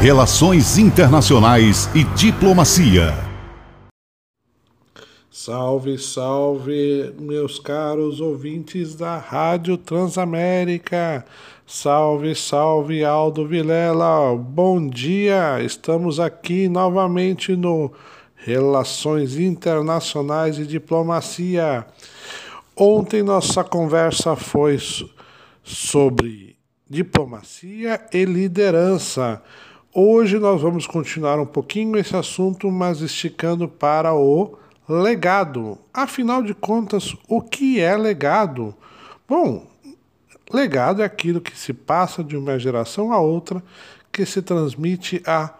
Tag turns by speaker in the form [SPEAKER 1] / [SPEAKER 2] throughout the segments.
[SPEAKER 1] Relações Internacionais e Diplomacia.
[SPEAKER 2] Salve, salve, meus caros ouvintes da Rádio Transamérica. Salve, salve, Aldo Vilela. Bom dia. Estamos aqui novamente no Relações Internacionais e Diplomacia. Ontem nossa conversa foi sobre diplomacia e liderança. Hoje nós vamos continuar um pouquinho esse assunto, mas esticando para o legado. Afinal de contas, o que é legado? Bom, legado é aquilo que se passa de uma geração a outra, que se transmite à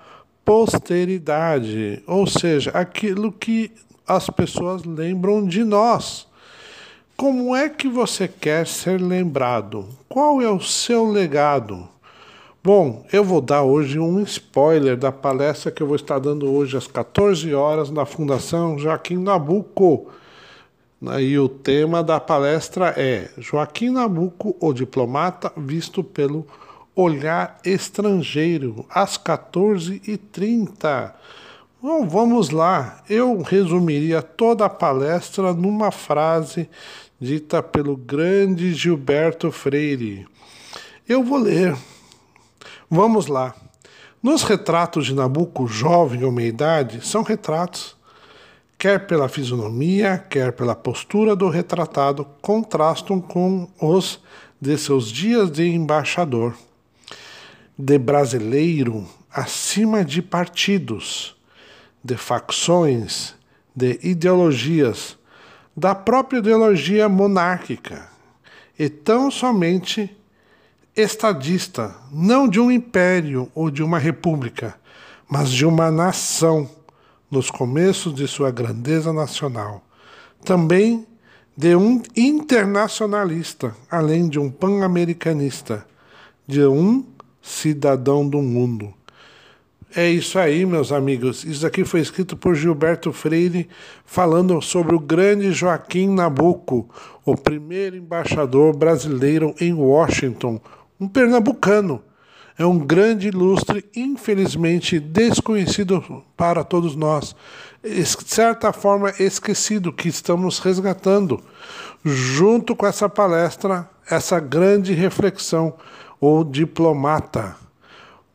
[SPEAKER 2] posteridade, ou seja, aquilo que as pessoas lembram de nós. Como é que você quer ser lembrado? Qual é o seu legado? Bom, eu vou dar hoje um spoiler da palestra que eu vou estar dando hoje às 14 horas na Fundação Joaquim Nabuco. E o tema da palestra é Joaquim Nabuco, o diplomata visto pelo olhar estrangeiro, às 14h30. Bom, vamos lá. Eu resumiria toda a palestra numa frase dita pelo grande Gilberto Freire. Eu vou ler Vamos lá. Nos retratos de Nabucco, jovem ou meia-idade, são retratos, quer pela fisionomia, quer pela postura do retratado, contrastam com os de seus dias de embaixador, de brasileiro acima de partidos, de facções, de ideologias, da própria ideologia monárquica, e tão somente estadista, não de um império ou de uma república, mas de uma nação nos começos de sua grandeza nacional. Também de um internacionalista, além de um pan-americanista, de um cidadão do mundo. É isso aí, meus amigos. Isso aqui foi escrito por Gilberto Freire, falando sobre o grande Joaquim Nabuco, o primeiro embaixador brasileiro em Washington, um pernambucano. É um grande ilustre, infelizmente desconhecido para todos nós, de certa forma esquecido, que estamos resgatando, junto com essa palestra, essa grande reflexão, o diplomata.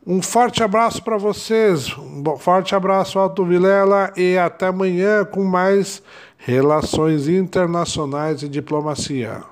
[SPEAKER 2] Um forte abraço para vocês, um forte abraço, Alto Vilela, e até amanhã com mais Relações Internacionais e Diplomacia.